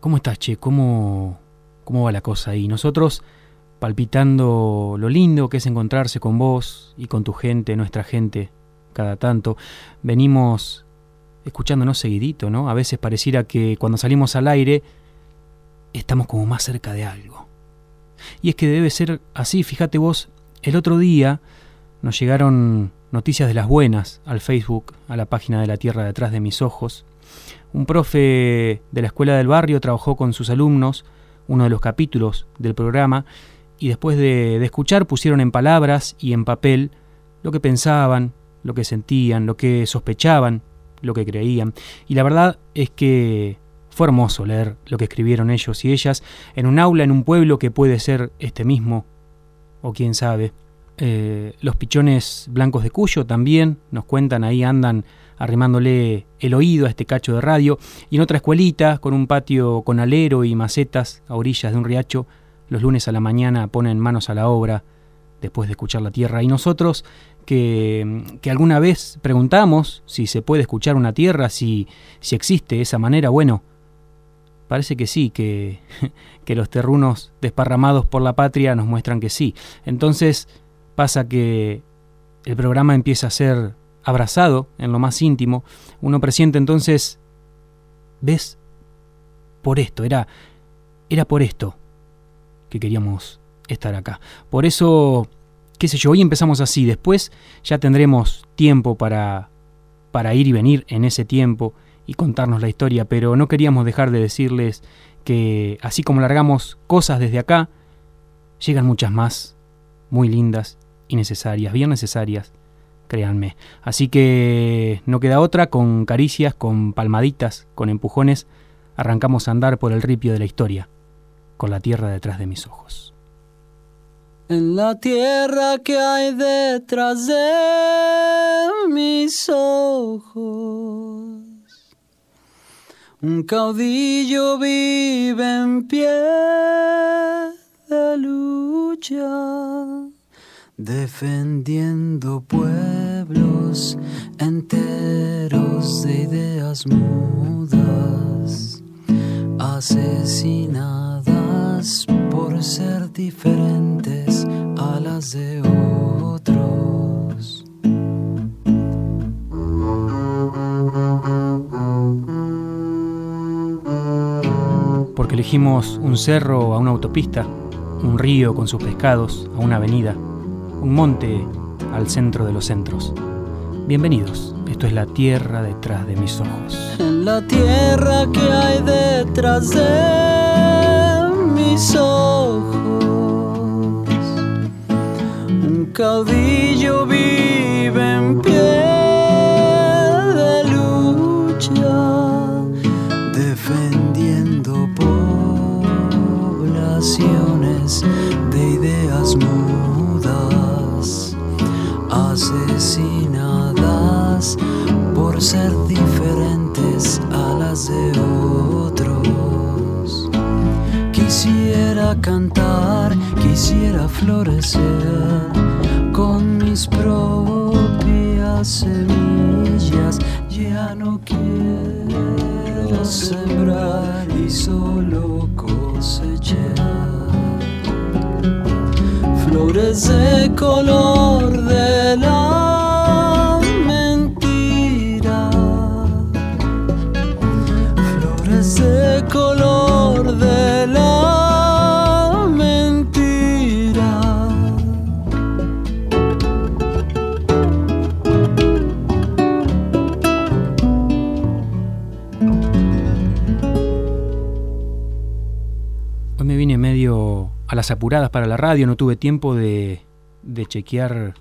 ¿Cómo estás, che? ¿Cómo, ¿Cómo va la cosa ahí? Nosotros palpitando lo lindo que es encontrarse con vos y con tu gente, nuestra gente, cada tanto. Venimos escuchándonos seguidito, ¿no? A veces pareciera que cuando salimos al aire estamos como más cerca de algo. Y es que debe ser así, fíjate vos, el otro día nos llegaron noticias de las buenas al Facebook, a la página de la Tierra detrás de mis ojos. Un profe de la escuela del barrio trabajó con sus alumnos uno de los capítulos del programa y después de, escuchar pusieron en palabras y en papel lo que pensaban, lo que sentían, lo que sospechaban, lo que creían. Y la verdad es que fue hermoso leer lo que escribieron ellos y ellas en un aula en un pueblo que puede ser este mismo, o quién sabe. Eh, los pichones blancos de Cuyo también nos cuentan, ahí andan arrimándole el oído a este cacho de radio. Y en otra escuelita, con un patio con alero y macetas a orillas de un riacho, los lunes a la mañana ponen manos a la obra después de escuchar la tierra. Y nosotros que, que, alguna vez preguntamos si se puede escuchar una tierra, si, si existe esa manera, bueno, parece que sí, que, que los terrunos desparramados por la patria nos muestran que sí. Entonces pasa que el programa empieza a ser abrazado en lo más íntimo, uno presiente entonces, ¿ves? Por esto, era, era por esto que queríamos estar acá. Por eso, qué sé yo, hoy empezamos así, después ya tendremos tiempo para, para ir y venir en ese tiempo y contarnos la historia, pero no queríamos dejar de decirles que así como largamos cosas desde acá, llegan muchas más, muy lindas y necesarias, bien necesarias, créanme. Así que no queda otra, con caricias, con palmaditas, con empujones, arrancamos a andar por el ripio de la historia, con la tierra detrás de mis ojos. En la tierra que hay detrás de mis ojos, un caudillo vive en pie de lucha defendiendo pueblos enteros de ideas mudas, asesinadas por ser diferentes a las de otros. Porque elegimos un cerro a una autopista, un río con sus pescados a una avenida un monte al centro de los centros. Bienvenidos, esto es la tierra detrás de mis ojos. En la tierra que hay detrás de mis ojos, un caudillo vive en pie de lucha, defendiendo poblaciones de ideas asesinadas por ser diferentes a las de otros. Quisiera cantar, quisiera florecer con mis propias semillas. Ya no quiero sembrar y solo cosechar flores de color la mentira, flores de color de la mentira. Hoy me vine medio a las apuradas para la radio, no tuve tiempo de, de chequear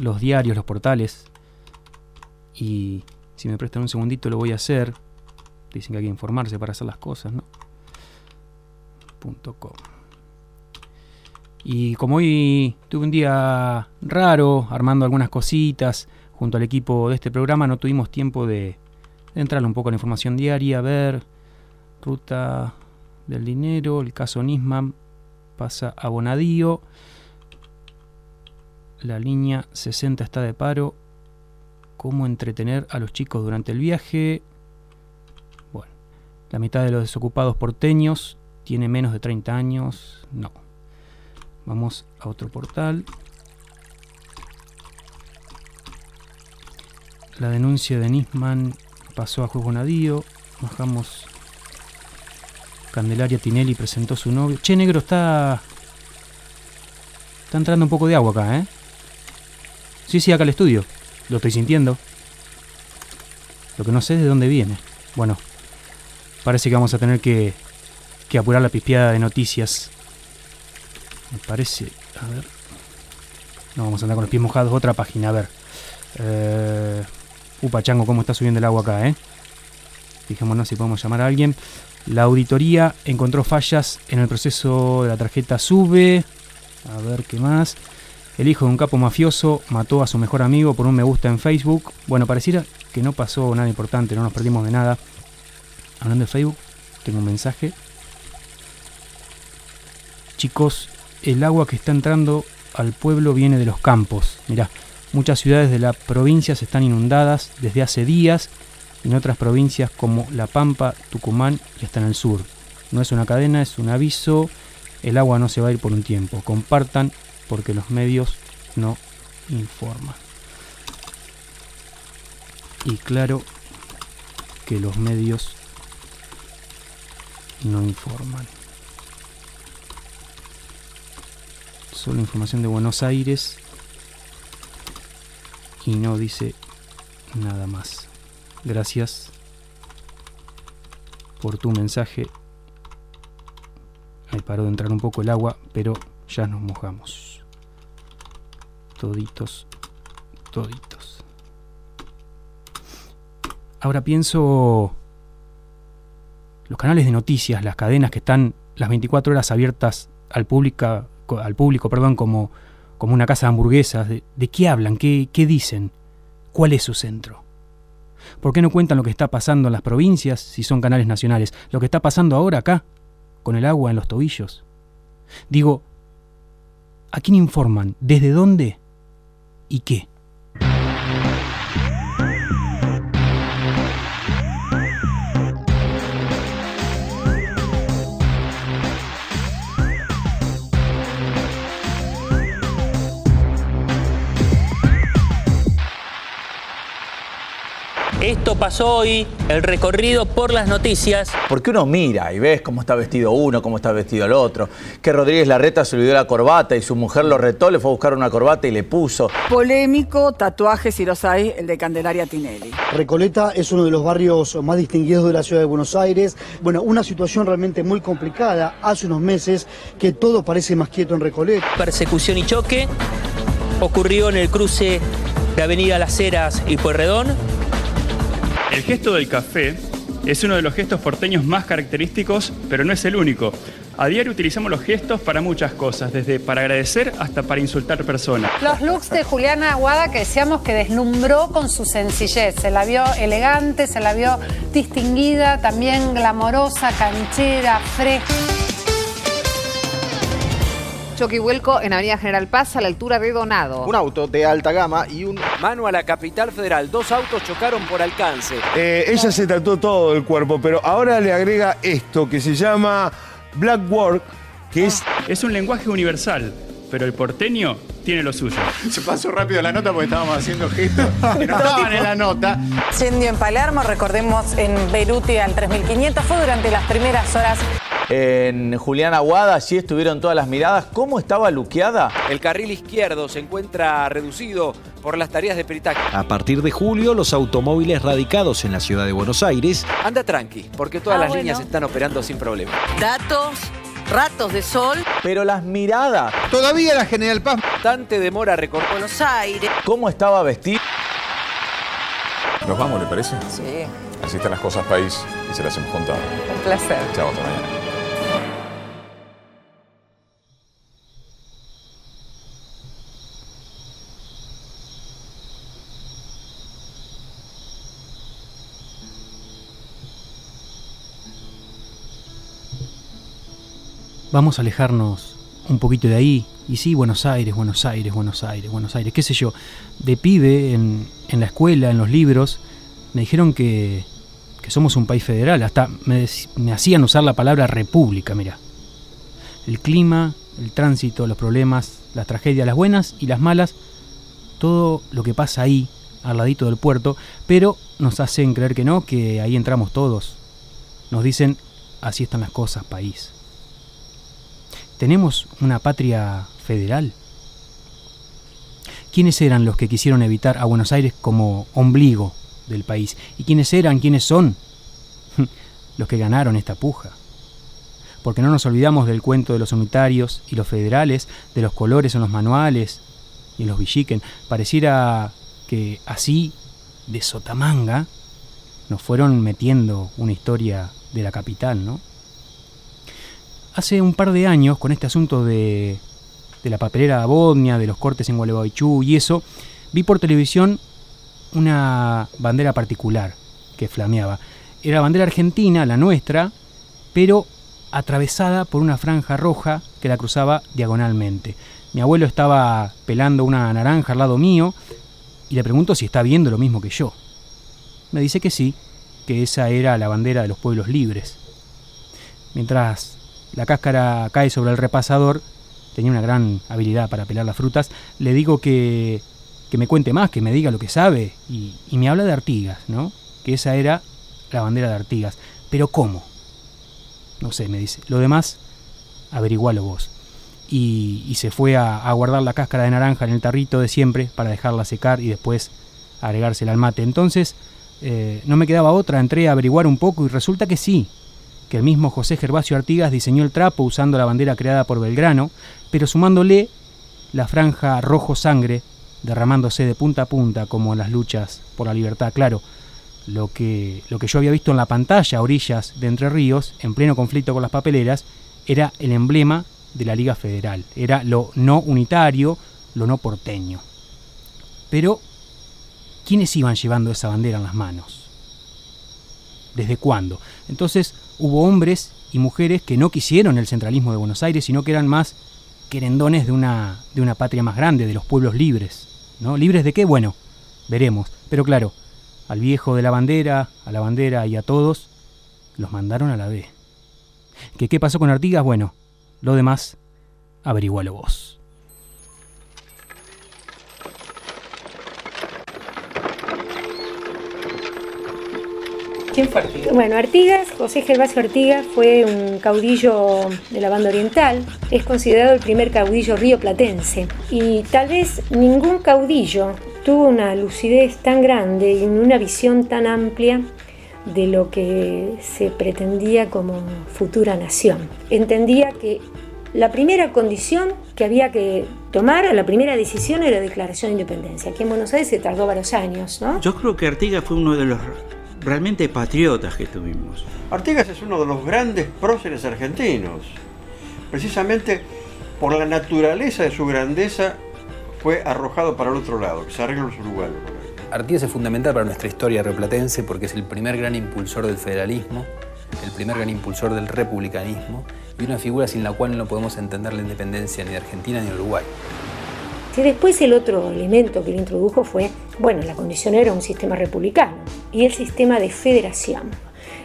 los diarios, los portales. Y si me prestan un segundito lo voy a hacer. Dicen que hay que informarse para hacer las cosas. .com. Y como hoy tuve un día raro, armando algunas cositas junto al equipo de este programa, no tuvimos tiempo de, entrar un poco en la información diaria, ver ruta del dinero, el caso Nisman, pasa a Bonadío. La línea 60 está de paro. ¿Cómo entretener a los chicos durante el viaje? Bueno, La mitad de los desocupados porteños tiene menos de 30 años. No. Vamos a otro portal. La denuncia de Nisman pasó a juego nadío. Bajamos. Candelaria Tinelli presentó su novio. Che, negro, está. Está entrando un poco de agua acá, ¿eh? Sí, sí, acá al estudio. Lo estoy sintiendo. Lo que no sé es de dónde viene. Bueno, parece que vamos a tener que, que apurar la pispeada de noticias. Me parece. A ver. No, vamos a andar con los pies mojados. Otra página, a ver. Eh, upa, chango, cómo está subiendo el agua acá, ¿eh? Fijémonos si podemos llamar a alguien. La auditoría encontró fallas en el proceso de la tarjeta SUBE. A ver qué más. El hijo de un capo mafioso mató a su mejor amigo por un me gusta en Facebook. Bueno, pareciera que no pasó nada importante, no nos perdimos de nada. Hablando de Facebook, tengo un mensaje. Chicos, el agua que está entrando al pueblo viene de los campos. Mirá, muchas ciudades de la provincia se están inundadas desde hace días en otras provincias como La Pampa, Tucumán y hasta en el sur. No es una cadena, es un aviso. El agua no se va a ir por un tiempo. Compartan porque los medios no informan. Y claro que los medios no informan. Solo información de Buenos Aires y no dice nada más. Gracias por tu mensaje. Ahí paró de entrar un poco el agua, pero ya nos mojamos. Toditos, toditos. Ahora pienso los canales de noticias, las cadenas que están las 24 horas abiertas al, público, al público como, como una casa de hamburguesas. ¿De, de qué hablan? ¿Qué, ¿Qué dicen? ¿Cuál es su centro? ¿Por qué no cuentan lo que está pasando en las provincias si son canales nacionales? Lo que está pasando ahora acá, con el agua en los tobillos. Digo, ¿a quién informan? ¿Desde dónde? ¿Y qué? Esto pasó hoy, el recorrido por las noticias. Porque uno mira y ves cómo está vestido uno, cómo está vestido el otro. Que Rodríguez Larreta se olvidó la corbata y su mujer lo retó, le fue a buscar una corbata y le puso. Polémico tatuaje, si los hay, el de Candelaria Tinelli. Recoleta es uno de los barrios más distinguidos de la ciudad de Buenos Aires. Bueno, una situación realmente muy complicada. Hace unos meses que todo parece más quieto en Recoleta. Persecución y choque ocurrió en el cruce de Avenida Las Heras y Pueyrredón. El gesto del café es uno de los gestos porteños más característicos, pero no es el único. A diario utilizamos los gestos para muchas cosas, desde para agradecer hasta para insultar personas. Los looks de Juliana Aguada que decíamos que deslumbró con su sencillez. Se la vio elegante, se la vio distinguida, también glamorosa, canchera, fresca. Choque y vuelco en Avenida General Paz a la altura de Donado. Un auto de alta gama y un... Mano a la capital federal. Dos autos chocaron por alcance. Eh, ella se trató todo el cuerpo, pero ahora le agrega esto que se llama Black Work, que es... Es un lenguaje universal, pero el porteño tiene lo suyo. Se pasó rápido la nota porque estábamos haciendo gestos que no estaban en la nota. Incendio en Palermo, recordemos en Beruti al 3500, fue durante las primeras horas. En Julián Aguada, allí estuvieron todas las miradas. ¿Cómo estaba luqueada? El carril izquierdo se encuentra reducido por las tareas de peritaje. A partir de julio, los automóviles radicados en la ciudad de Buenos Aires. Anda tranqui, porque todas Ah, las bueno. líneas están operando sin problema. Datos, ratos de sol, Pero las miradas. Todavía la General Paz. Bastante demora recortar. Buenos Aires. ¿Cómo estaba vestida? Nos vamos, ¿le parece? Sí, Así están las cosas, país, y se las hemos contado. un placer. Chao, hasta mañana. Vamos a alejarnos un poquito de ahí. Y sí, Buenos Aires, Buenos Aires, Buenos Aires, Buenos Aires, qué sé yo. De pibe, en, en la escuela, en los libros, me dijeron que, que somos un país federal. Hasta me, me hacían usar la palabra república, mira. El clima, el tránsito, los problemas, las tragedias, las buenas y las malas, todo lo que pasa ahí, al ladito del puerto, pero nos hacen creer que no, que ahí entramos todos. Nos dicen, así están las cosas, país. ¿Tenemos una patria federal? ¿Quiénes eran los que quisieron evitar a Buenos Aires como ombligo del país? ¿Y quiénes eran, quiénes son los que ganaron esta puja? Porque no nos olvidamos del cuento de los unitarios y los federales, de los colores en los manuales y en los villiquen. Pareciera que así, de sotamanga, nos fueron metiendo una historia de la capital, ¿no? Hace un par de años, con este asunto de, de la papelera Bodnia, de los cortes en Gualeguaychú y eso, vi por televisión una bandera particular que flameaba. Era bandera argentina, la nuestra, pero atravesada por una franja roja que la cruzaba diagonalmente. Mi abuelo estaba pelando una naranja al lado mío y le pregunto si está viendo lo mismo que yo. Me dice que sí, que esa era la bandera de los pueblos libres. Mientras la cáscara cae sobre el repasador, tenía una gran habilidad para pelar las frutas, le digo que, que me cuente más, que me diga lo que sabe, y, y me habla de Artigas, ¿no? Que esa era la bandera de Artigas. Pero ¿cómo? No sé, me dice. Lo demás, averigualo vos. Y, y se fue a, a, guardar la cáscara de naranja en el tarrito de siempre para dejarla secar y después agregársela al mate. Entonces, eh, no me quedaba otra, entré a averiguar un poco y resulta que sí, que el mismo José Gervasio Artigas diseñó el trapo usando la bandera creada por Belgrano, pero sumándole la franja rojo sangre, derramándose de punta a punta como en las luchas por la libertad. Claro, lo que, lo que yo había visto en la pantalla a orillas de Entre Ríos, en pleno conflicto con las papeleras, era el emblema de la Liga Federal, era lo no unitario, lo no porteño. Pero, ¿quiénes iban llevando esa bandera en las manos? ¿Desde cuándo? Entonces hubo hombres y mujeres que no quisieron el centralismo de Buenos Aires, sino que eran más querendones de una, de una patria más grande, de los pueblos libres. ¿no? ¿Libres de qué? Bueno, veremos. Pero claro, al viejo de la bandera, a la bandera y a todos, los mandaron a la B. ¿Que qué pasó con Artigas? Bueno, lo demás, averigualo vos. ¿Quién fue Artigas? Bueno, Artigas, José Gervasio Artigas, fue un caudillo de la banda oriental. Es considerado el primer caudillo rioplatense. Y tal vez ningún caudillo tuvo una lucidez tan grande y una visión tan amplia de lo que se pretendía como futura nación. Entendía que la primera condición que había que tomar, la primera decisión era la declaración de independencia. Aquí en Buenos Aires se tardó varios años, ¿no? Yo creo que Artigas fue uno de los realmente patriotas que tuvimos. Artigas es uno de los grandes próceres argentinos. Precisamente por la naturaleza de su grandeza fue arrojado para el otro lado, que se los uruguayos. Artigas es fundamental para nuestra historia replatense porque es el primer gran impulsor del federalismo, el primer gran impulsor del republicanismo y una figura sin la cual no podemos entender la independencia ni de Argentina ni de Uruguay. Y después el otro elemento que él introdujo fue, bueno, la condición era un sistema republicano y el sistema de federación.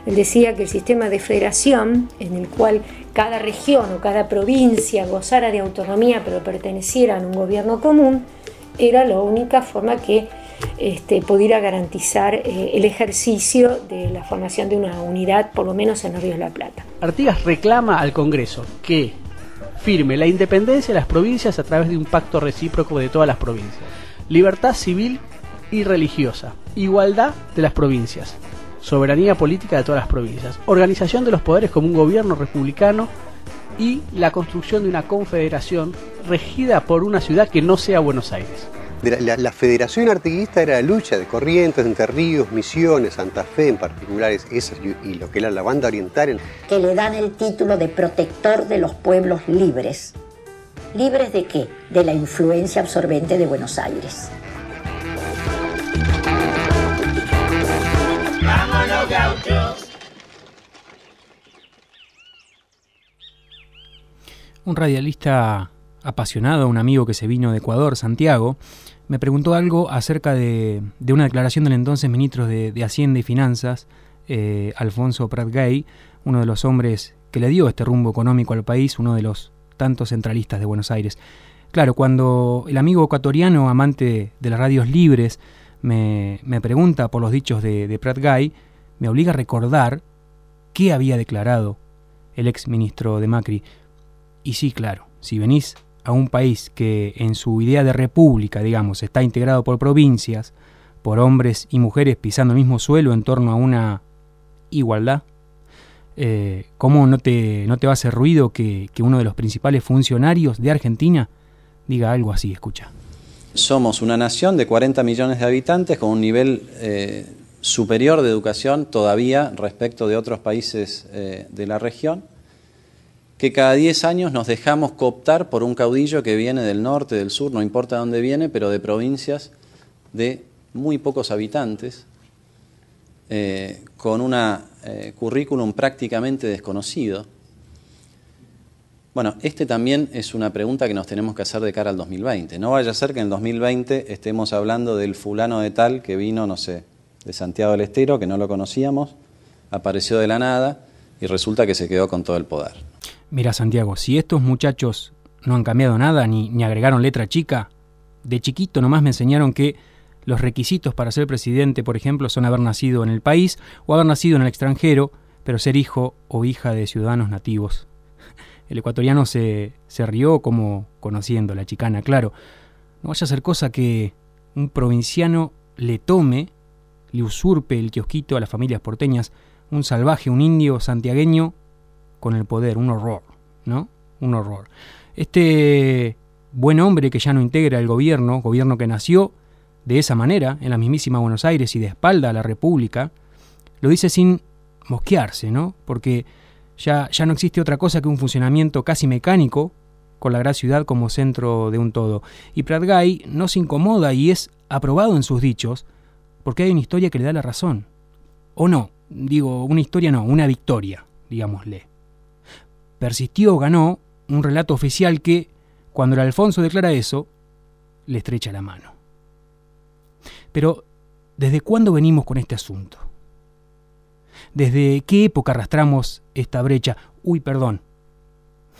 Él decía que el sistema de federación, en el cual cada región o cada provincia gozara de autonomía pero perteneciera a un gobierno común, era la única forma que este, pudiera garantizar eh, el ejercicio de la formación de una unidad, por lo menos en los Ríos de la Plata. Artigas reclama al Congreso que firme la independencia de las provincias a través de un pacto recíproco de todas las provincias, libertad civil y religiosa, igualdad de las provincias, soberanía política de todas las provincias, organización de los poderes como un gobierno republicano y la construcción de una confederación regida por una ciudad que no sea Buenos Aires. La, la, la, federación artiguista era la lucha de Corrientes, Entre Ríos, Misiones, Santa Fe en particulares, esas y, y lo que era la banda oriental. Que le dan el título de protector de los pueblos libres. ¿Libres de qué? De la influencia absorbente de Buenos Aires. ¡Vámonos, gauchos! Un radialista apasionado, un amigo que se vino de Ecuador, Santiago, me preguntó algo acerca de, de una declaración del entonces ministro de, de, Hacienda y Finanzas, eh, Alfonso Prat Gay, uno de los hombres que le dio este rumbo económico al país, uno de los tantos centralistas de Buenos Aires. Claro, cuando el amigo ecuatoriano, amante de las radios libres, me, pregunta por los dichos de, de Prat Gay, me obliga a recordar qué había declarado el ex ministro de Macri. Y sí, claro, si venís a un país que en su idea de república, digamos, está integrado por provincias, por hombres y mujeres pisando el mismo suelo en torno a una igualdad, eh, ¿cómo no te, no te va a hacer ruido que, uno de los principales funcionarios de Argentina diga algo así? Escucha. Somos una nación de 40 millones de habitantes con un nivel eh, superior de educación todavía respecto de otros países eh, de la región, que cada 10 años nos dejamos cooptar por un caudillo que viene del norte, del sur, no importa dónde viene, pero de provincias de muy pocos habitantes, eh, con un eh, currículum prácticamente desconocido. Bueno, este también es una pregunta que nos tenemos que hacer de cara al 2020. No vaya a ser que en el 2020 estemos hablando del fulano de tal que vino, no sé, de Santiago del Estero, que no lo conocíamos, apareció de la nada y resulta que se quedó con todo el poder. Mira, Santiago, si estos muchachos no han cambiado nada ni, ni agregaron letra chica, de chiquito nomás me enseñaron que los requisitos para ser presidente, por ejemplo, son haber nacido en el país o haber nacido en el extranjero, pero ser hijo o hija de ciudadanos nativos. El ecuatoriano se, se rió como conociendo la chicana, claro. No vaya a ser cosa que un provinciano le tome le usurpe el kiosquito a las familias porteñas, un salvaje, un indio santiagueño con el poder, un horror, ¿no? Un horror. Este buen hombre que ya no integra el gobierno, gobierno que nació de esa manera, en la mismísima Buenos Aires y de espalda a la República, lo dice sin mosquearse, ¿no? Porque ya, ya no existe otra cosa que un funcionamiento casi mecánico con la gran ciudad como centro de un todo. Y Pratgay no se incomoda y es aprobado en sus dichos porque hay una historia que le da la razón. O no, digo, una historia no, una victoria, digámosle. Persistió, ganó un relato oficial que, cuando el Alfonso declara eso, le estrecha la mano. Pero, ¿desde cuándo venimos con este asunto? ¿Desde qué época arrastramos esta brecha? Uy, perdón.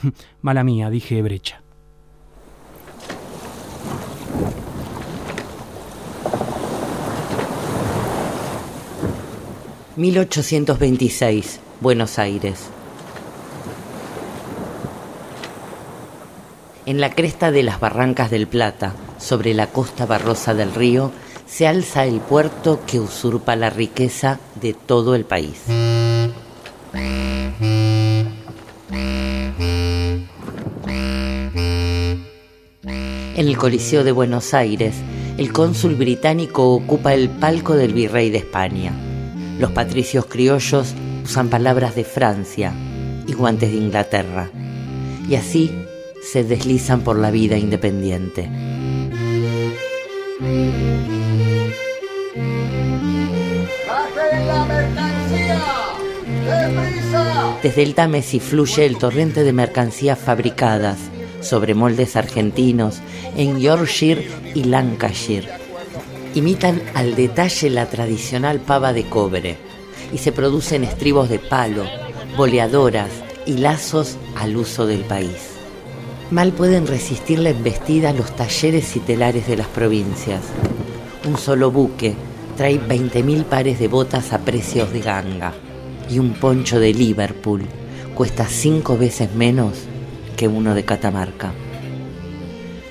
Mala mía, dije brecha. 1826, Buenos Aires. En la cresta de las barrancas del Plata, sobre la costa barrosa del río, se alza el puerto que usurpa la riqueza de todo el país. En el Coliseo de Buenos Aires, el cónsul británico ocupa el palco del virrey de España. Los patricios criollos usan palabras de Francia y guantes de Inglaterra, y así se deslizan por la vida independiente. Desde el Támesis fluye el torrente de mercancías fabricadas sobre moldes argentinos en Yorkshire y Lancashire imitan al detalle la tradicional pava de cobre y se producen estribos de palo, boleadoras y lazos al uso del país. Mal pueden resistir la embestida los talleres y telares de las provincias. Un solo buque trae 20.000 pares de botas a precios de ganga y un poncho de Liverpool cuesta cinco veces menos que uno de Catamarca.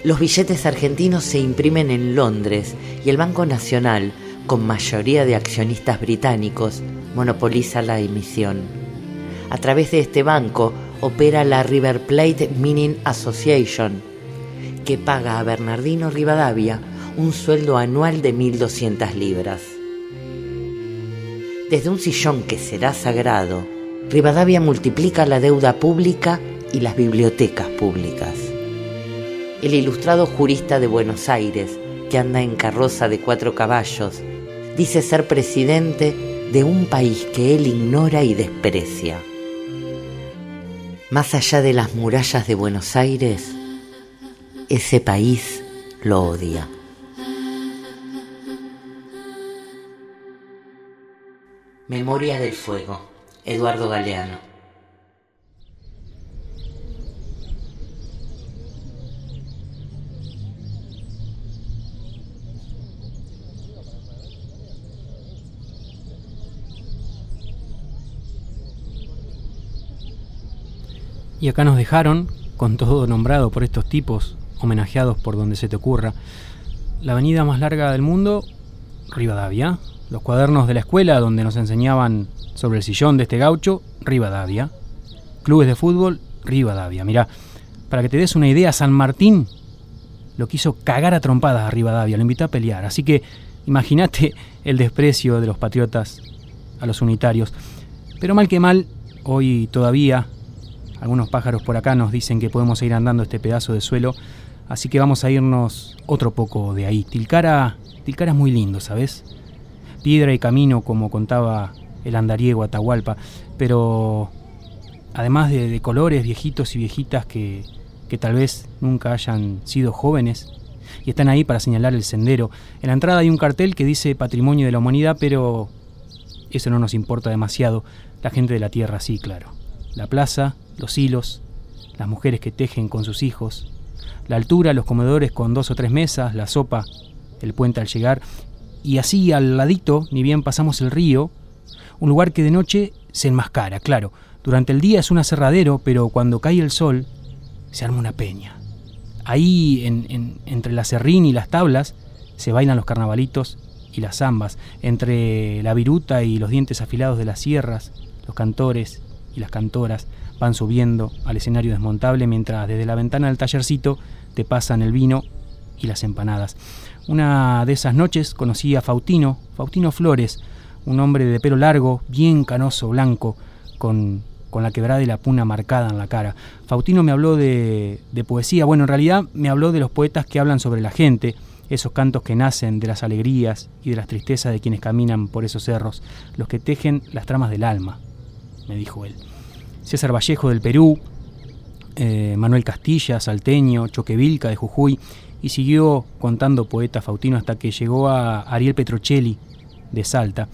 Los billetes argentinos se imprimen en Londres y el Banco Nacional, con mayoría de accionistas británicos, monopoliza la emisión. A través de este banco opera la River Plate Mining Association, que paga a Bernardino Rivadavia un sueldo anual de 1.200 libras. Desde un sillón que será sagrado, Rivadavia multiplica la deuda pública y las bibliotecas públicas el ilustrado jurista de Buenos Aires, que anda en carroza de cuatro caballos, dice ser presidente de un país que él ignora y desprecia. Más allá de las murallas de Buenos Aires, ese país lo odia. Memoria del Fuego, Eduardo Galeano. Y acá nos dejaron, con todo nombrado por estos tipos, homenajeados por donde se te ocurra, la avenida más larga del mundo, Rivadavia, los cuadernos de la escuela donde nos enseñaban sobre el sillón de este gaucho, Rivadavia, clubes de fútbol, Rivadavia. Mira, para que te des una idea, San Martín lo quiso cagar a trompadas a Rivadavia, lo invitó a pelear. Así que imagínate el desprecio de los patriotas a los unitarios. Pero mal que mal, hoy todavía algunos pájaros por acá nos dicen que podemos ir andando este pedazo de suelo, así que vamos a irnos otro poco de ahí. Tilcara, Tilcara es muy lindo, ¿sabes? Piedra y camino, como contaba el andariego Atahualpa, pero además de, colores viejitos y viejitas que, que tal vez nunca hayan sido jóvenes, y están ahí para señalar el sendero. En la entrada hay un cartel que dice Patrimonio de la Humanidad, pero eso no nos importa demasiado. La gente de la Tierra sí, claro. La plaza, los hilos, las mujeres que tejen con sus hijos, la altura, los comedores con dos o tres mesas, la sopa, el puente al llegar, y así al ladito, ni bien pasamos el río, un lugar que de noche se enmascara, claro. Durante el día es un aserradero, pero cuando cae el sol, se arma una peña. Ahí, entre la serrín y las tablas, se bailan los carnavalitos y las zambas, entre la viruta y los dientes afilados de las sierras, los cantores y las cantoras, van subiendo al escenario desmontable mientras desde la ventana del tallercito te pasan el vino y las empanadas. Una de esas noches conocí a Faustino, Faustino Flores, un hombre de pelo largo, bien canoso, blanco, con, con la quebrada y la puna marcada en la cara. Faustino me habló de, de poesía, bueno, en realidad me habló de los poetas que hablan sobre la gente, esos cantos que nacen de las alegrías y de las tristezas de quienes caminan por esos cerros, los que tejen las tramas del alma, me dijo él. César Vallejo del Perú, eh, Manuel Castilla, salteño, Choquevilca de Jujuy, y siguió contando poeta Faustino hasta que llegó a Ariel Petrocelli de Salta.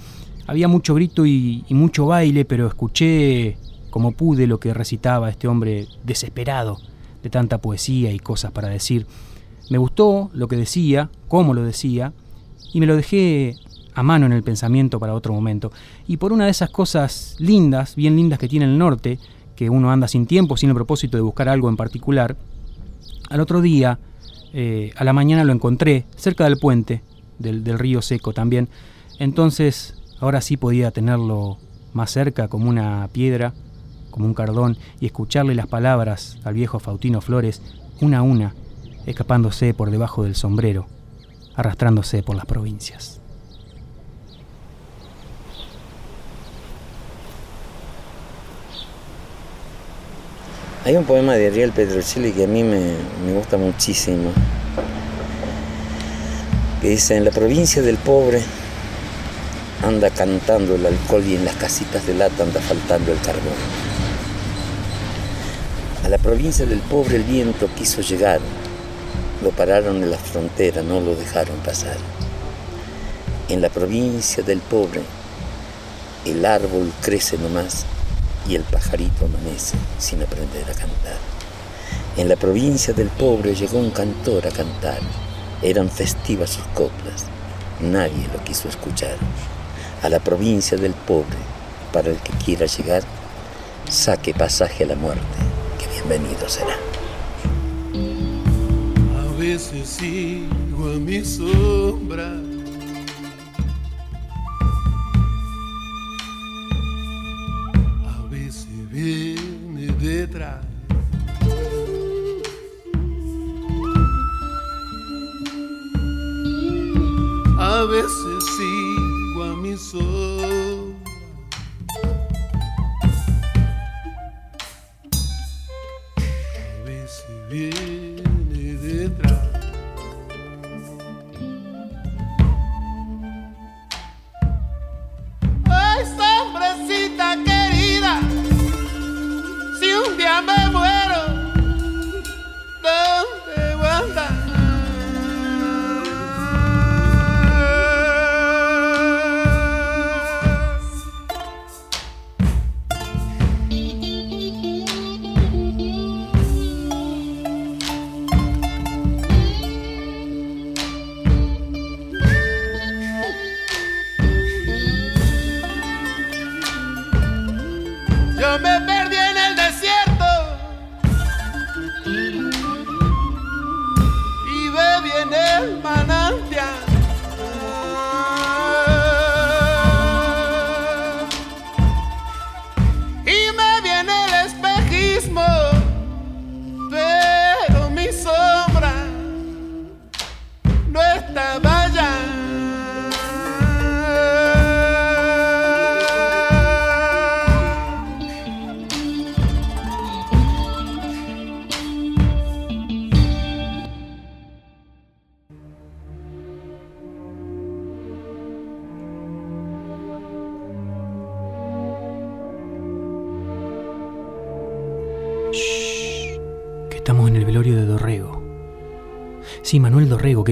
Había mucho grito y, y mucho baile, pero escuché como pude lo que recitaba este hombre desesperado de tanta poesía y cosas para decir. Me gustó lo que decía, cómo lo decía, y me lo dejé a mano en el pensamiento para otro momento. Y por una de esas cosas lindas, bien lindas que tiene el norte, que uno anda sin tiempo, sin el propósito de buscar algo en particular, al otro día, eh, a la mañana lo encontré, cerca del puente, del, del río seco también. Entonces, ahora sí podía tenerlo más cerca, como una piedra, como un cardón, y escucharle las palabras al viejo Faustino Flores, una a una, escapándose por debajo del sombrero, arrastrándose por las provincias. Hay un poema de Ariel Petrocelli que a mí me, me gusta muchísimo, que dice, en la provincia del pobre anda cantando el alcohol y en las casitas de lata anda faltando el carbón. A la provincia del pobre el viento quiso llegar, lo pararon en la frontera, no lo dejaron pasar. En la provincia del pobre el árbol crece nomás y el pajarito amanece sin aprender a cantar. En la provincia del pobre llegó un cantor a cantar. Eran festivas sus coplas. Nadie lo quiso escuchar. A la provincia del pobre, para el que quiera llegar, saque pasaje a la muerte, que bienvenido será. A veces sigo a mi sombra detrás. A veces sigo a mi sombra. A veces viene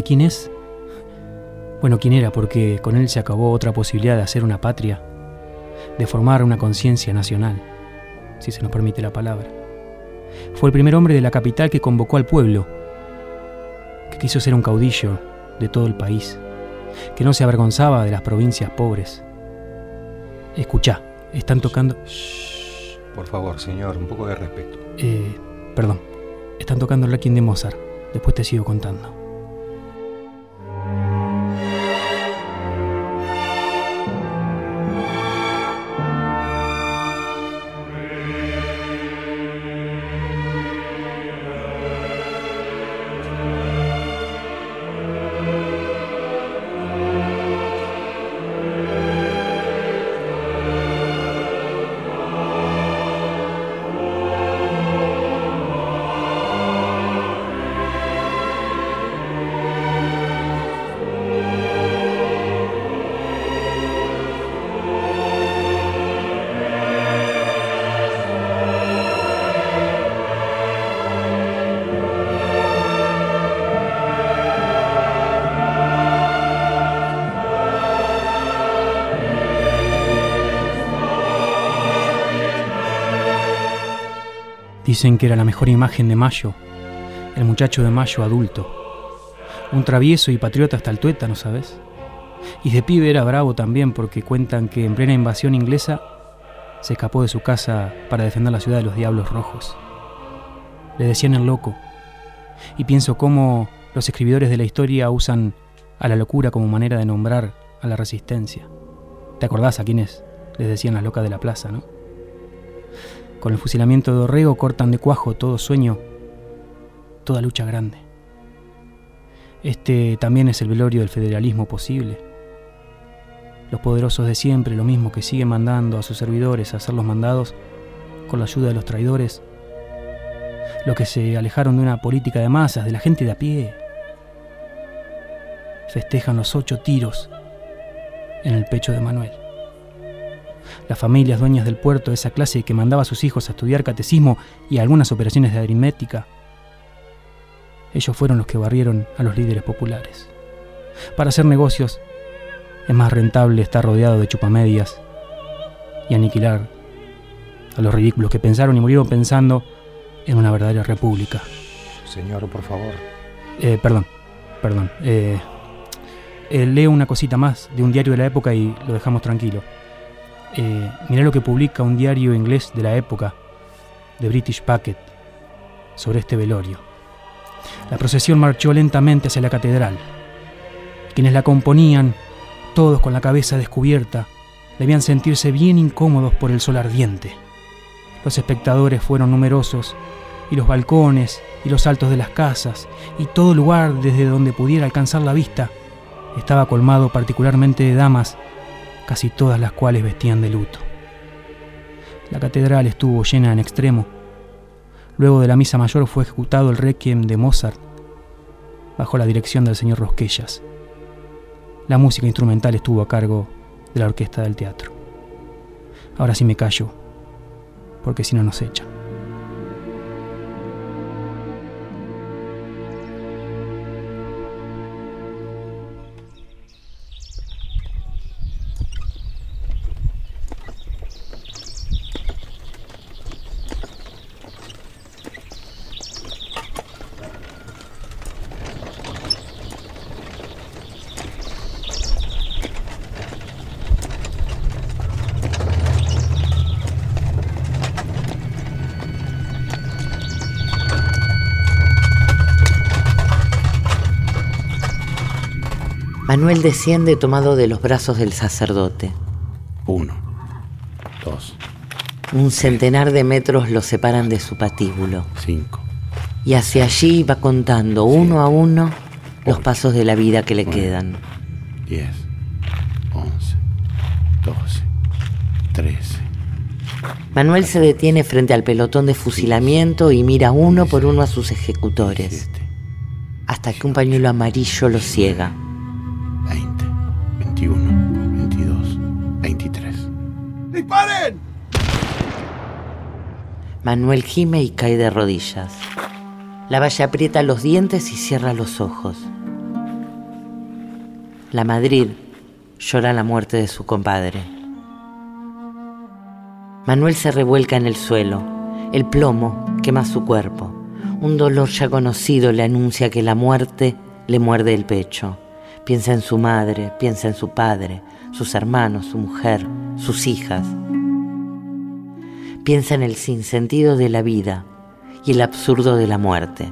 quién es? Bueno, quién era, porque con él se acabó otra posibilidad de hacer una patria, de formar una conciencia nacional, si se nos permite la palabra. Fue el primer hombre de la capital que convocó al pueblo, que quiso ser un caudillo de todo el país, que no se avergonzaba de las provincias pobres. Escuchá, están tocando... Por favor, señor, un poco de respeto. Eh, perdón, están tocando el Requiem de Mozart. Después te sigo contando. Dicen que era la mejor imagen de Mayo, el muchacho de Mayo adulto. Un travieso y patriota hasta el tuétano, ¿sabes? Y de pibe era bravo también porque cuentan que en plena invasión inglesa se escapó de su casa para defender la ciudad de los Diablos Rojos. Le decían el loco. Y pienso cómo los escribidores de la historia usan a la locura como manera de nombrar a la resistencia. ¿Te acordás a quiénes les decían las locas de la plaza, no? Con el fusilamiento de Orrego cortan de cuajo todo sueño, toda lucha grande. Este también es el velorio del federalismo posible. Los poderosos de siempre, lo mismo que siguen mandando a sus servidores a hacer los mandados con la ayuda de los traidores, los que se alejaron de una política de masas, de la gente de a pie, festejan los ocho tiros en el pecho de Manuel las familias dueñas del puerto de esa clase que mandaba a sus hijos a estudiar catecismo y algunas operaciones de aritmética. Ellos fueron los que barrieron a los líderes populares. Para hacer negocios es más rentable estar rodeado de chupamedias y aniquilar a los ridículos que pensaron y murieron pensando en una verdadera república. Señor, por favor. Eh, perdón, perdón. Eh, eh, leo una cosita más de un diario de la época y lo dejamos tranquilo. Eh, mirá lo que publica un diario inglés de la época, The British Packet, sobre este velorio. La procesión marchó lentamente hacia la catedral. Quienes la componían, todos con la cabeza descubierta, debían sentirse bien incómodos por el sol ardiente. Los espectadores fueron numerosos, y los balcones, y los altos de las casas, y todo lugar desde donde pudiera alcanzar la vista, estaba colmado particularmente de damas casi todas las cuales vestían de luto. La catedral estuvo llena en extremo. Luego de la misa mayor fue ejecutado el requiem de Mozart, bajo la dirección del señor Rosquellas. La música instrumental estuvo a cargo de la orquesta del teatro. Ahora sí me callo, porque si no nos echan. Manuel desciende tomado de los brazos del sacerdote. Uno, dos, Un centenar de metros lo separan de su patíbulo. cinco, Y hacia allí va contando uno a uno los pasos de la vida que le quedan. diez, once, doce, trece. Manuel se detiene frente al pelotón de fusilamiento y mira uno por uno a sus ejecutores. Hasta que un pañuelo amarillo lo ciega. Manuel gime y cae de rodillas. La valla aprieta los dientes y cierra los ojos. La Madrid llora la muerte de su compadre. Manuel se revuelca en el suelo. El plomo quema su cuerpo. Un dolor ya conocido le anuncia que la muerte le muerde el pecho. Piensa en su madre, piensa en su padre, sus hermanos, su mujer, sus hijas. Piensa en el sinsentido de la vida y el absurdo de la muerte,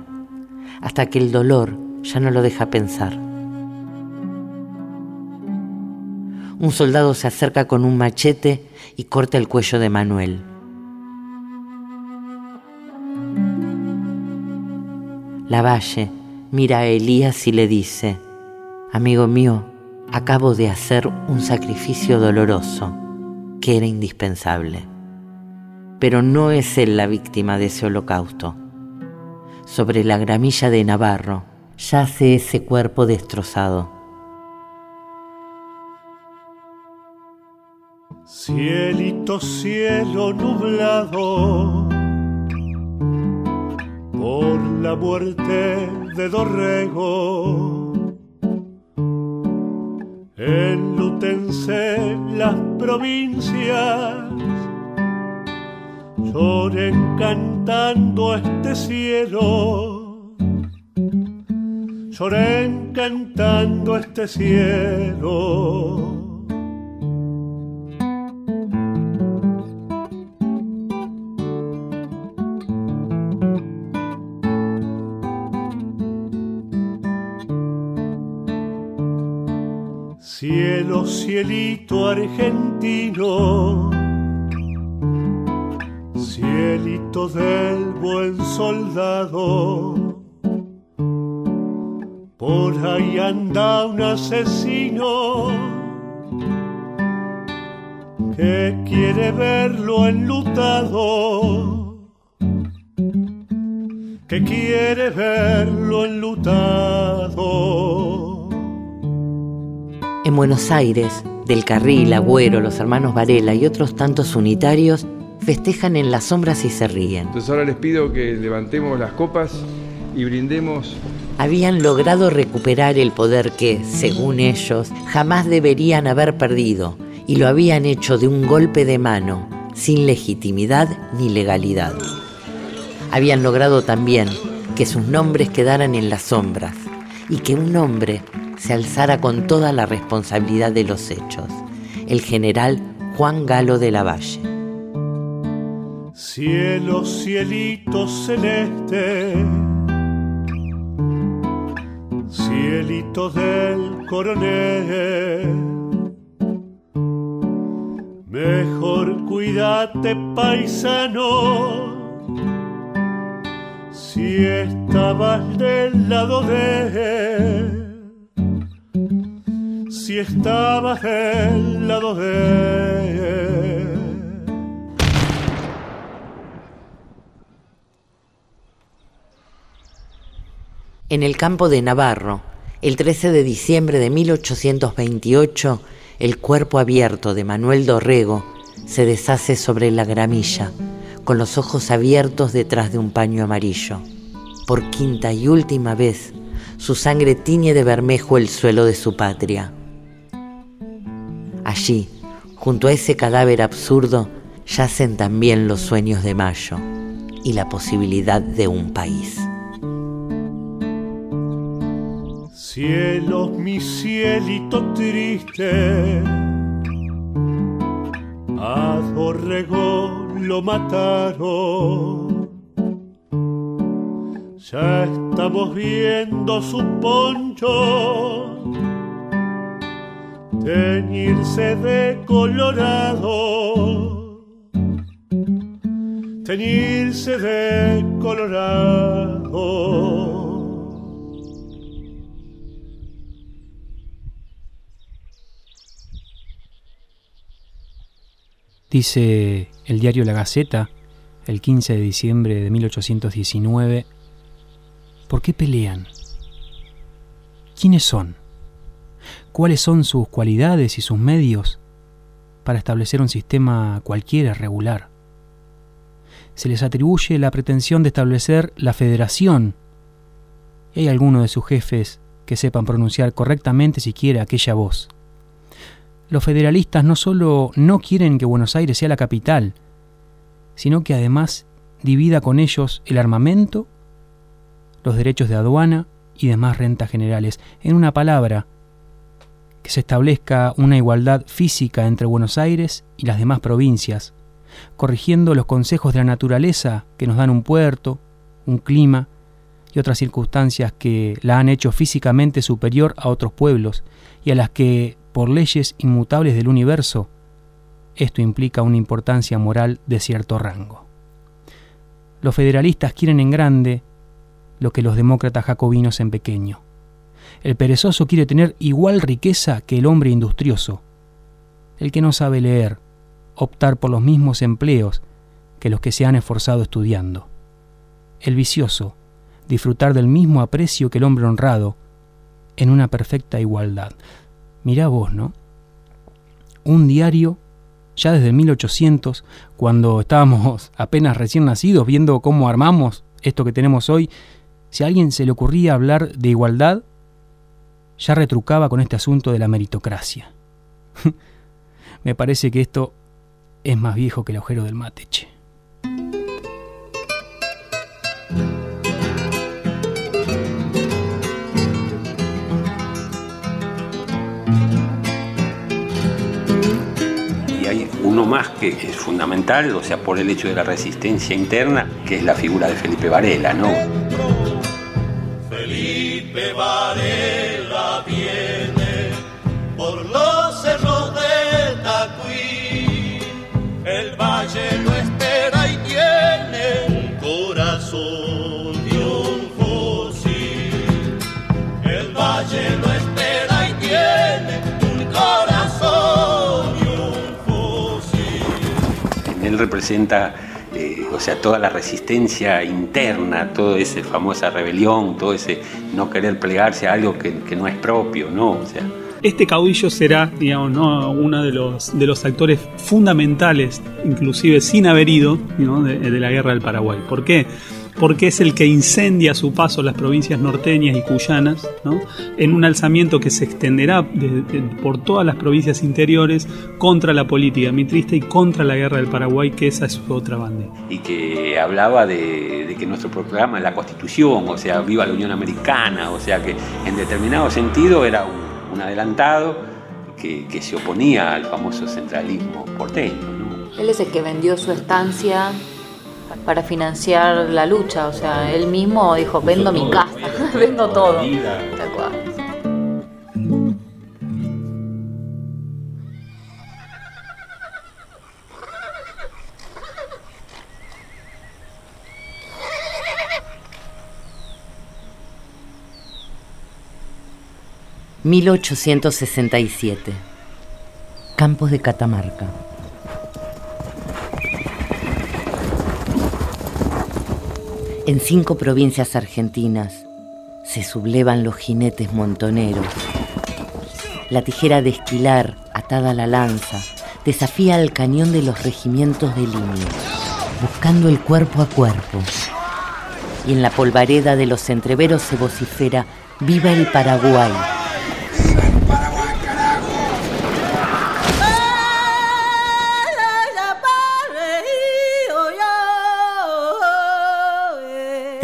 hasta que el dolor ya no lo deja pensar. Un soldado se acerca con un machete y corta el cuello de Manuel. Lavalle mira a Elías y le dice, Amigo mío, acabo de hacer un sacrificio doloroso que era indispensable. Pero no es él la víctima de ese holocausto. Sobre la gramilla de Navarro yace ese cuerpo destrozado. Cielito, cielo nublado por la muerte de Dorrego. Enlútense las provincias, lloren cantando este cielo, lloren cantando este cielo. Cielo, cielito argentino, cielito del buen soldado, por ahí anda un asesino que quiere verlo enlutado, que quiere verlo enlutado. En Buenos Aires, Del Carril, Agüero, los hermanos Varela y otros tantos unitarios festejan en las sombras y se ríen. Entonces ahora les pido que levantemos las copas y brindemos. Habían logrado recuperar el poder que, según ellos, jamás deberían haber perdido y lo habían hecho de un golpe de mano, sin legitimidad ni legalidad. Habían logrado también que sus nombres quedaran en las sombras y que un hombre se alzara con toda la responsabilidad de los hechos, el general Juan Galo de la Valle. Cielo, cielito celeste, cielito del coronel, mejor cuídate paisano, si estabas del lado de él si estabas del lado de él. En el campo de Navarro, el 13 de diciembre de 1828, el cuerpo abierto de Manuel Dorrego se deshace sobre la gramilla, con los ojos abiertos detrás de un paño amarillo. Por quinta y última vez, su sangre tiñe de bermejo el suelo de su patria. Allí, junto a ese cadáver absurdo, yacen también los sueños de Mayo y la posibilidad de un país. Cielo, mi cielito triste, a lo mataron. Ya estamos viendo su poncho teñirse de colorado, teñirse de colorado. Dice el diario La Gaceta, el 15 de diciembre de 1819, ¿por qué pelean? ¿Quiénes son? ¿Cuáles son sus cualidades y sus medios para establecer un sistema cualquiera regular? Se les atribuye la pretensión de establecer la federación. ¿Y hay alguno de sus jefes que sepan pronunciar correctamente siquiera aquella voz? Los federalistas no solo no quieren que Buenos Aires sea la capital, sino que además divida con ellos el armamento, los derechos de aduana y demás rentas generales. En una palabra, que se establezca una igualdad física entre Buenos Aires y las demás provincias, corrigiendo los consejos de la naturaleza que nos dan un puerto, un clima y otras circunstancias que la han hecho físicamente superior a otros pueblos y a las que por leyes inmutables del universo, esto implica una importancia moral de cierto rango. Los federalistas quieren en grande lo que los demócratas jacobinos en pequeño. El perezoso quiere tener igual riqueza que el hombre industrioso. El que no sabe leer, optar por los mismos empleos que los que se han esforzado estudiando. El vicioso, disfrutar del mismo aprecio que el hombre honrado, en una perfecta igualdad. Mirá vos, ¿no? Un diario, ya desde 1800, cuando estábamos apenas recién nacidos, viendo cómo armamos esto que tenemos hoy, si a alguien se le ocurría hablar de igualdad, ya retrucaba con este asunto de la meritocracia. Me parece que esto es más viejo que el agujero del mateche. Uno más que es fundamental, o sea, por el hecho de la resistencia interna, que es la figura de Felipe Varela, ¿no? Felipe Varela viene por los cerros de Tacuí, el valle Representa, eh, o sea, toda la resistencia interna, toda esa famosa rebelión, todo ese no querer plegarse a algo que, no es propio, ¿no? O sea, Este caudillo será, digamos, ¿no? uno de los, de los actores fundamentales, inclusive sin haber ido, ¿no? de la guerra del Paraguay. ¿Por qué? Porque es el que incendia a su paso las provincias norteñas y cuyanas, ¿no? en un alzamiento que se extenderá de- de- por todas las provincias interiores contra la política mitrista y contra la guerra del Paraguay, que esa es su otra bandera. y que hablaba de, de que nuestro programa es la Constitución, o sea, viva la Unión Americana, o sea, que en determinado sentido era un, un adelantado que, que se oponía al famoso centralismo porteño. Él es el que vendió su estancia para financiar la lucha, o sea, él mismo dijo, vendo mi casa, vendo todo. Tal cual. ...1867... Campos de Catamarca. En cinco provincias argentinas se sublevan los jinetes montoneros. La tijera de esquilar, atada a la lanza, desafía al cañón de los regimientos de línea, buscando el cuerpo a cuerpo. Y en la polvareda de los entreveros se vocifera ¡Viva el Paraguay!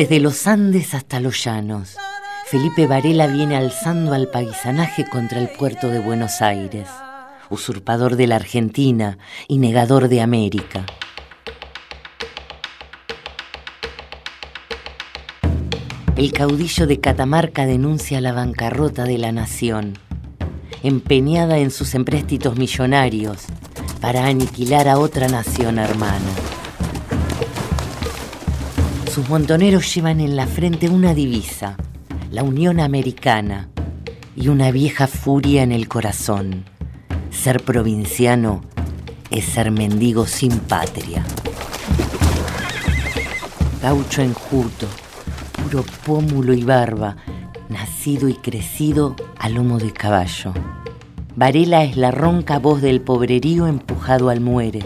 Desde los Andes hasta los llanos, Felipe Varela viene alzando al paisanaje contra el puerto de Buenos Aires, usurpador de la Argentina y negador de América. El caudillo de Catamarca denuncia la bancarrota de la nación empeñada en sus empréstitos millonarios para aniquilar a otra nación hermana. Sus montoneros llevan en la frente una divisa, la Unión Americana, y una vieja furia en el corazón. Ser provinciano es ser mendigo sin patria. Gaucho enjuto, puro pómulo y barba, nacido y crecido a lomo de caballo. Varela es la ronca voz del pobrerío empujado al muere.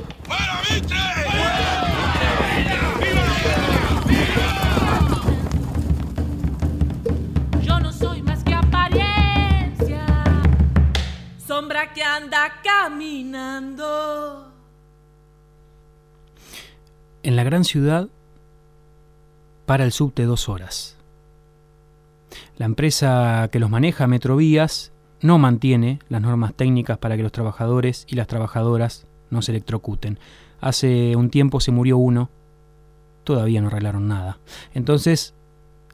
La gran ciudad para el subte dos horas. La empresa que los maneja, Metrovías, no mantiene las normas técnicas para que los trabajadores y las trabajadoras no se electrocuten. Hace un tiempo se murió uno, todavía no arreglaron nada. Entonces,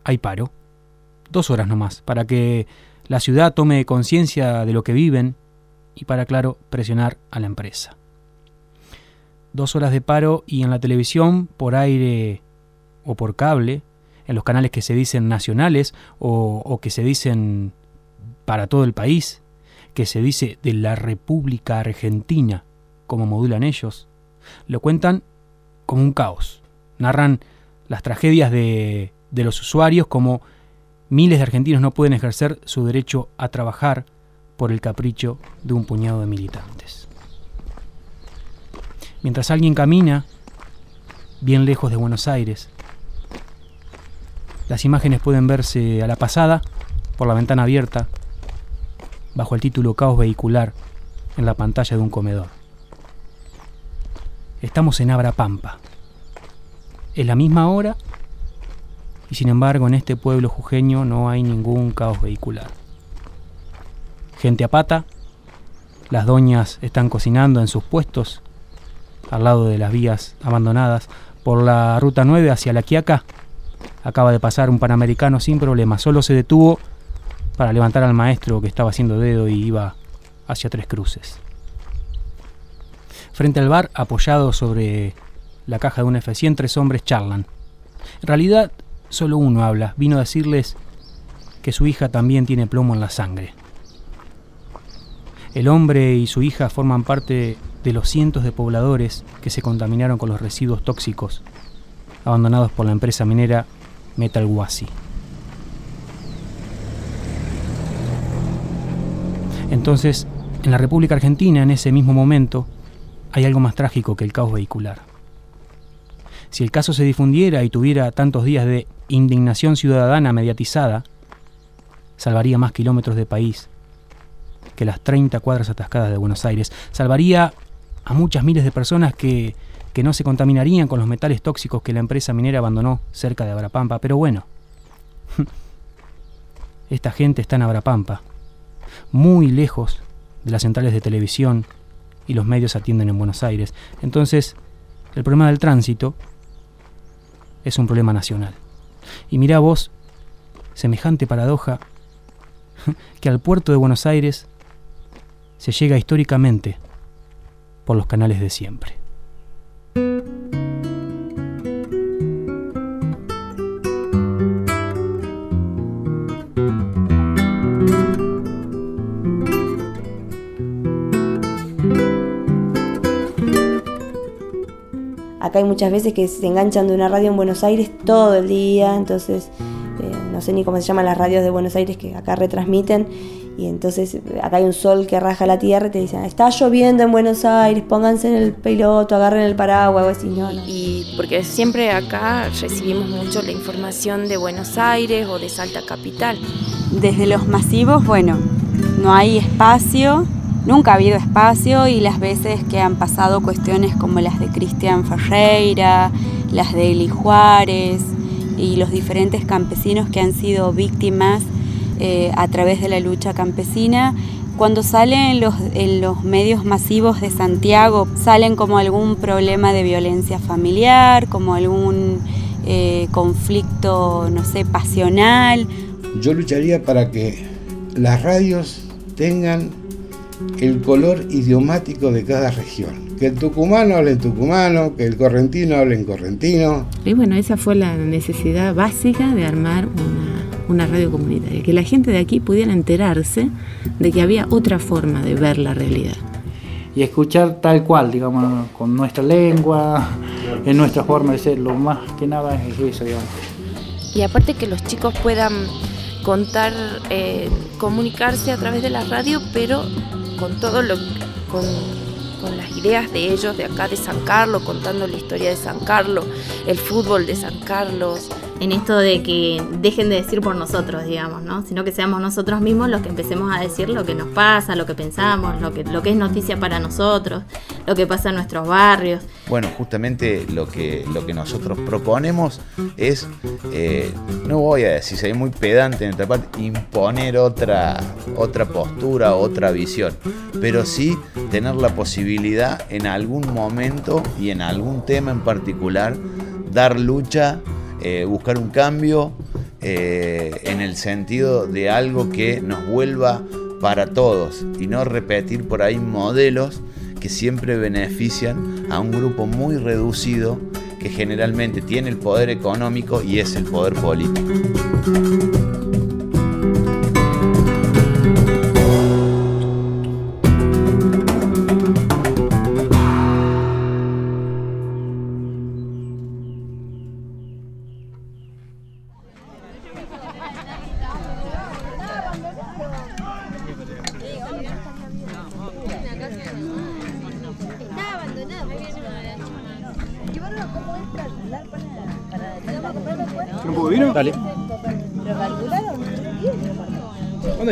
hay paro. Dos horas nomás, para que la ciudad tome conciencia de lo que viven y para, claro, presionar a la empresa. Dos horas de paro y en la televisión, por aire o por cable, en los canales que se dicen nacionales o, o que se dicen para todo el país, que se dice de la República Argentina, como modulan ellos, lo cuentan como un caos. Narran las tragedias de, de los usuarios como miles de argentinos no pueden ejercer su derecho a trabajar por el capricho de un puñado de militantes. Mientras alguien camina bien lejos de Buenos Aires, las imágenes pueden verse a la pasada por la ventana abierta bajo el título Caos Vehicular en la pantalla de un comedor. Estamos en Abrapampa. Es la misma hora y sin embargo en este pueblo jujeño no hay ningún caos vehicular. Gente a pata, las doñas están cocinando en sus puestos al lado de las vías abandonadas por la ruta 9 hacia La Quiaca. Acaba de pasar un panamericano sin problema, solo se detuvo para levantar al maestro que estaba haciendo dedo y iba hacia Tres Cruces. Frente al bar, apoyado sobre la caja de un F100, tres hombres charlan. En realidad, solo uno habla. Vino a decirles que su hija también tiene plomo en la sangre. El hombre y su hija forman parte de los cientos de pobladores que se contaminaron con los residuos tóxicos abandonados por la empresa minera Metal Wasi. Entonces, en la República Argentina, en ese mismo momento, hay algo más trágico que el caos vehicular. Si el caso se difundiera y tuviera tantos días de indignación ciudadana mediatizada, salvaría más kilómetros de país que las 30 cuadras atascadas de Buenos Aires. Salvaría a muchas miles de personas que, que no se contaminarían con los metales tóxicos que la empresa minera abandonó cerca de Abrapampa. Pero bueno, esta gente está en Abrapampa, muy lejos de las centrales de televisión y los medios atienden en Buenos Aires. Entonces, el problema del tránsito es un problema nacional. Y mira vos, semejante paradoja, que al puerto de Buenos Aires se llega históricamente por los canales de siempre. Acá hay muchas veces que se enganchan de una radio en Buenos Aires todo el día, entonces eh, no sé ni cómo se llaman las radios de Buenos Aires que acá retransmiten. Y entonces acá hay un sol que raja la tierra y te dicen, está lloviendo en Buenos Aires, pónganse en el piloto, agarren el paraguas, o así, no, no. Y porque siempre acá recibimos mucho la información de Buenos Aires o de Salta Capital. Desde los masivos, bueno, no hay espacio, nunca ha habido espacio y las veces que han pasado cuestiones como las de Cristian Ferreira, las de Eli Juárez y los diferentes campesinos que han sido víctimas eh, a través de la lucha campesina. Cuando salen en los, en los medios masivos de Santiago, salen como algún problema de violencia familiar, como algún eh, conflicto, no sé, pasional. Yo lucharía para que las radios tengan el color idiomático de cada región. Que el tucumano hable en tucumano, que el correntino hable en correntino. Y bueno, esa fue la necesidad básica de armar una, una radio comunitaria, que la gente de aquí pudiera enterarse de que había otra forma de ver la realidad. Y escuchar tal cual, digamos, con nuestra lengua, en nuestra forma de ser, lo más que nada es eso, digamos. Y aparte que los chicos puedan contar, eh, comunicarse a través de la radio, pero con todo lo con, con las ideas de ellos de acá de San Carlos, contando la historia de San Carlos, el fútbol de San Carlos, en esto de que dejen de decir por nosotros, digamos, ¿no? Sino que seamos nosotros mismos los que empecemos a decir lo que nos pasa, lo que pensamos, lo que, lo que es noticia para nosotros, lo que pasa en nuestros barrios. Bueno, justamente lo que, lo que nosotros proponemos es, eh, no voy a decir, soy muy pedante en esta parte, imponer otra, otra postura, otra visión, pero sí tener la posibilidad en algún momento y en algún tema en particular dar lucha eh, buscar un cambio eh, en el sentido de algo que nos vuelva para todos y no repetir por ahí modelos que siempre benefician a un grupo muy reducido que generalmente tiene el poder económico y es el poder político.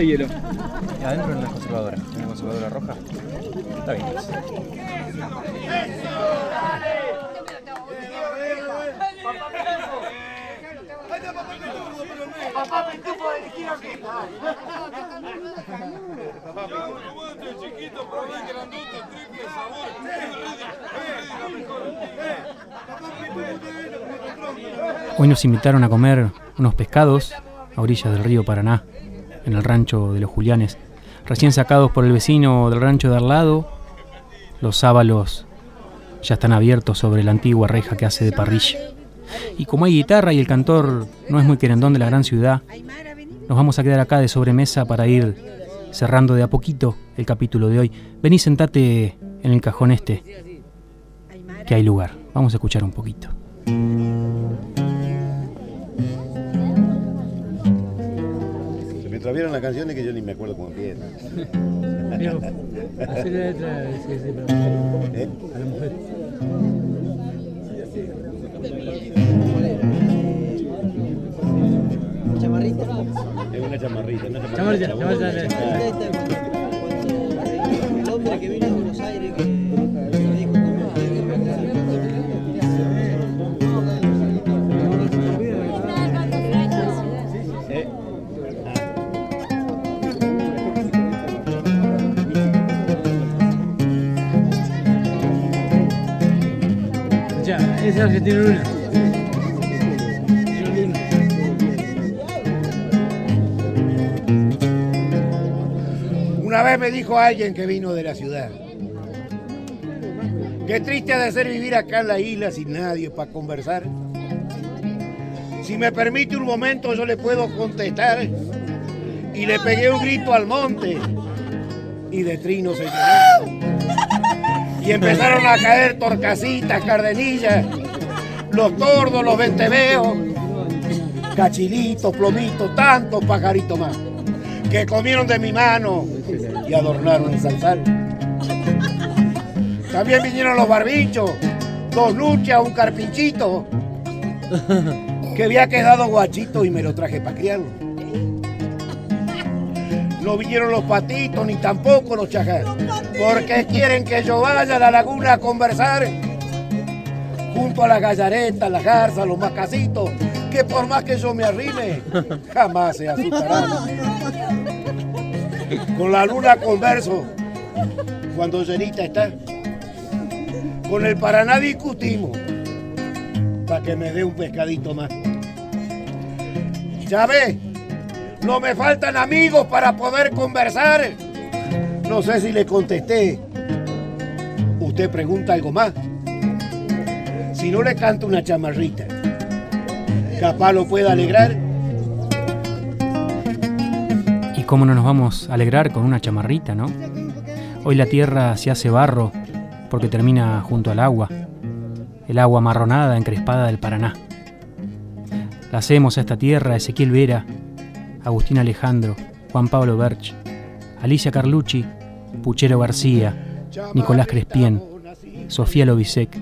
¿Dónde hay hielo? Adentro en la conservadora. ¿En la conservadora roja? Está bien. Papá, chiquito, probé grandote, triple sabor. Hoy nos invitaron a comer unos pescados a orillas del río Paraná, en el rancho de los Julianes, recién sacados por el vecino del rancho de al lado. Los sábalos ya están abiertos sobre la antigua reja que hace de parrilla. Y como hay guitarra y el cantor no es muy querendón de la gran ciudad, nos vamos a quedar acá de sobremesa para ir cerrando de a poquito el capítulo de hoy. Vení, sentate en el cajón este, que hay lugar. Vamos a escuchar un poquito. Se me extraviaron las canciones que yo ni me acuerdo cómo empieza. Así la letra, sí, sí, pero ¿Eh? a la mujer. ¿Chamarrita? Es una chamarrita, una Chamarrita, chamarrita. chamarrita. El hombre que vino de Buenos Aires que Luna. Una vez me dijo alguien que vino de la ciudad. Qué triste ha de ser vivir acá en la isla sin nadie para conversar. Si me permite un momento yo le puedo contestar. Y le pegué un grito al monte. Y de trino se llenó. Y empezaron a caer torcasitas, cardenillas, los tordos, los venteveos, cachilitos, plomitos, tantos pajaritos más, que comieron de mi mano y adornaron el salsal. También vinieron los barbichos, dos luchas, un carpinchito, que había quedado guachito y me lo traje para criarlo. No vinieron los patitos ni tampoco los chajas, porque quieren que yo vaya a la laguna a conversar junto a las gallaretas, las garzas, los macasitos, que por más que yo me arrime, jamás se asustarán. Con la luna converso cuando llenita está. Con el Paraná discutimos para que me dé un pescadito más. Ya ve, no me faltan amigos para poder conversar. No sé si le contesté. Usted pregunta algo más. Si no le canto una chamarrita, capaz lo pueda alegrar. Y cómo no nos vamos a alegrar con una chamarrita, ¿no? Hoy la tierra se hace barro porque termina junto al agua, el agua marronada encrespada del Paraná. La hacemos a esta tierra Ezequiel Vera, Agustín Alejandro, Juan Pablo Berch, Alicia Carlucci, Puchero García, Nicolás Crespien, Sofía Lobisek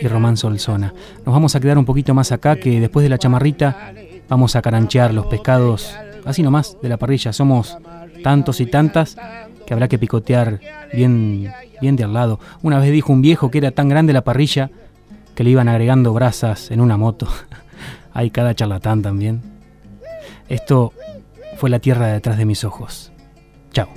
y Román Solzona. Nos vamos a quedar un poquito más acá que después de la chamarrita vamos a caranchear los pescados así nomás de la parrilla. Somos tantos y tantas que habrá que picotear bien, bien de al lado. Una vez dijo un viejo que era tan grande la parrilla que le iban agregando brasas en una moto. Hay cada charlatán también. Esto fue la tierra detrás de mis ojos. Chao.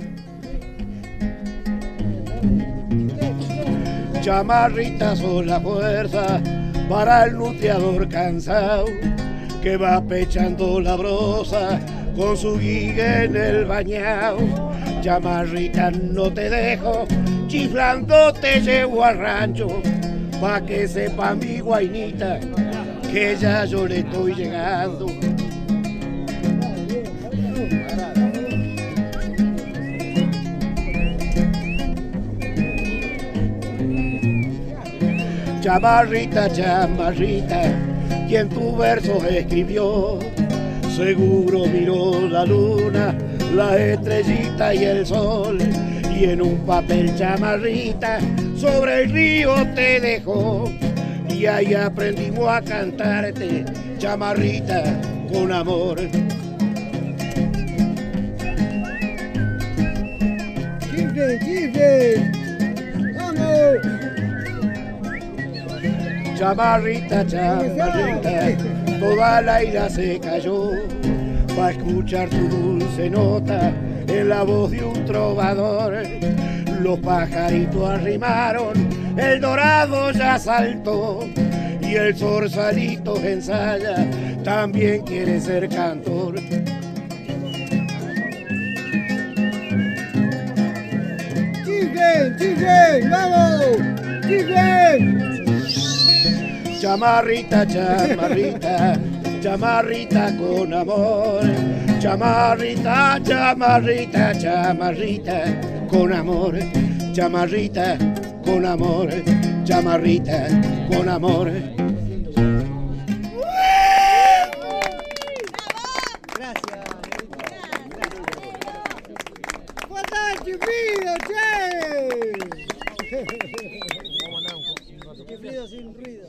Chamarritas son la fuerza para el nutriador cansado que va pechando la brosa con su guigue en el bañao. Chamarrita no te dejo, chiflando te llevo al rancho, pa' que sepa mi guainita que ya yo le estoy llegando. Chamarrita, chamarrita, quien tu verso escribió, seguro miró la luna, la estrellita y el sol, y en un papel chamarrita sobre el río te dejó, y ahí aprendimos a cantarte, chamarrita, con amor. Chamarrita, chamarrita, toda la ira se cayó para escuchar tu dulce nota en la voz de un trovador. Los pajaritos arrimaron, el dorado ya saltó y el zorsalito ensaya, también quiere ser cantor. ¡Chifle, chifle! ¡Vamos! ¡Chifle! Chamarrita, chamarrita, chamarrita con amor. Chamarrita, chamarrita, chamarrita con amor. Chamarrita con amor. Chamarrita con amor. ¡Guardate, pido, che! Chiflido sin ruido.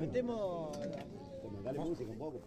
Metemos. Dale música un poco.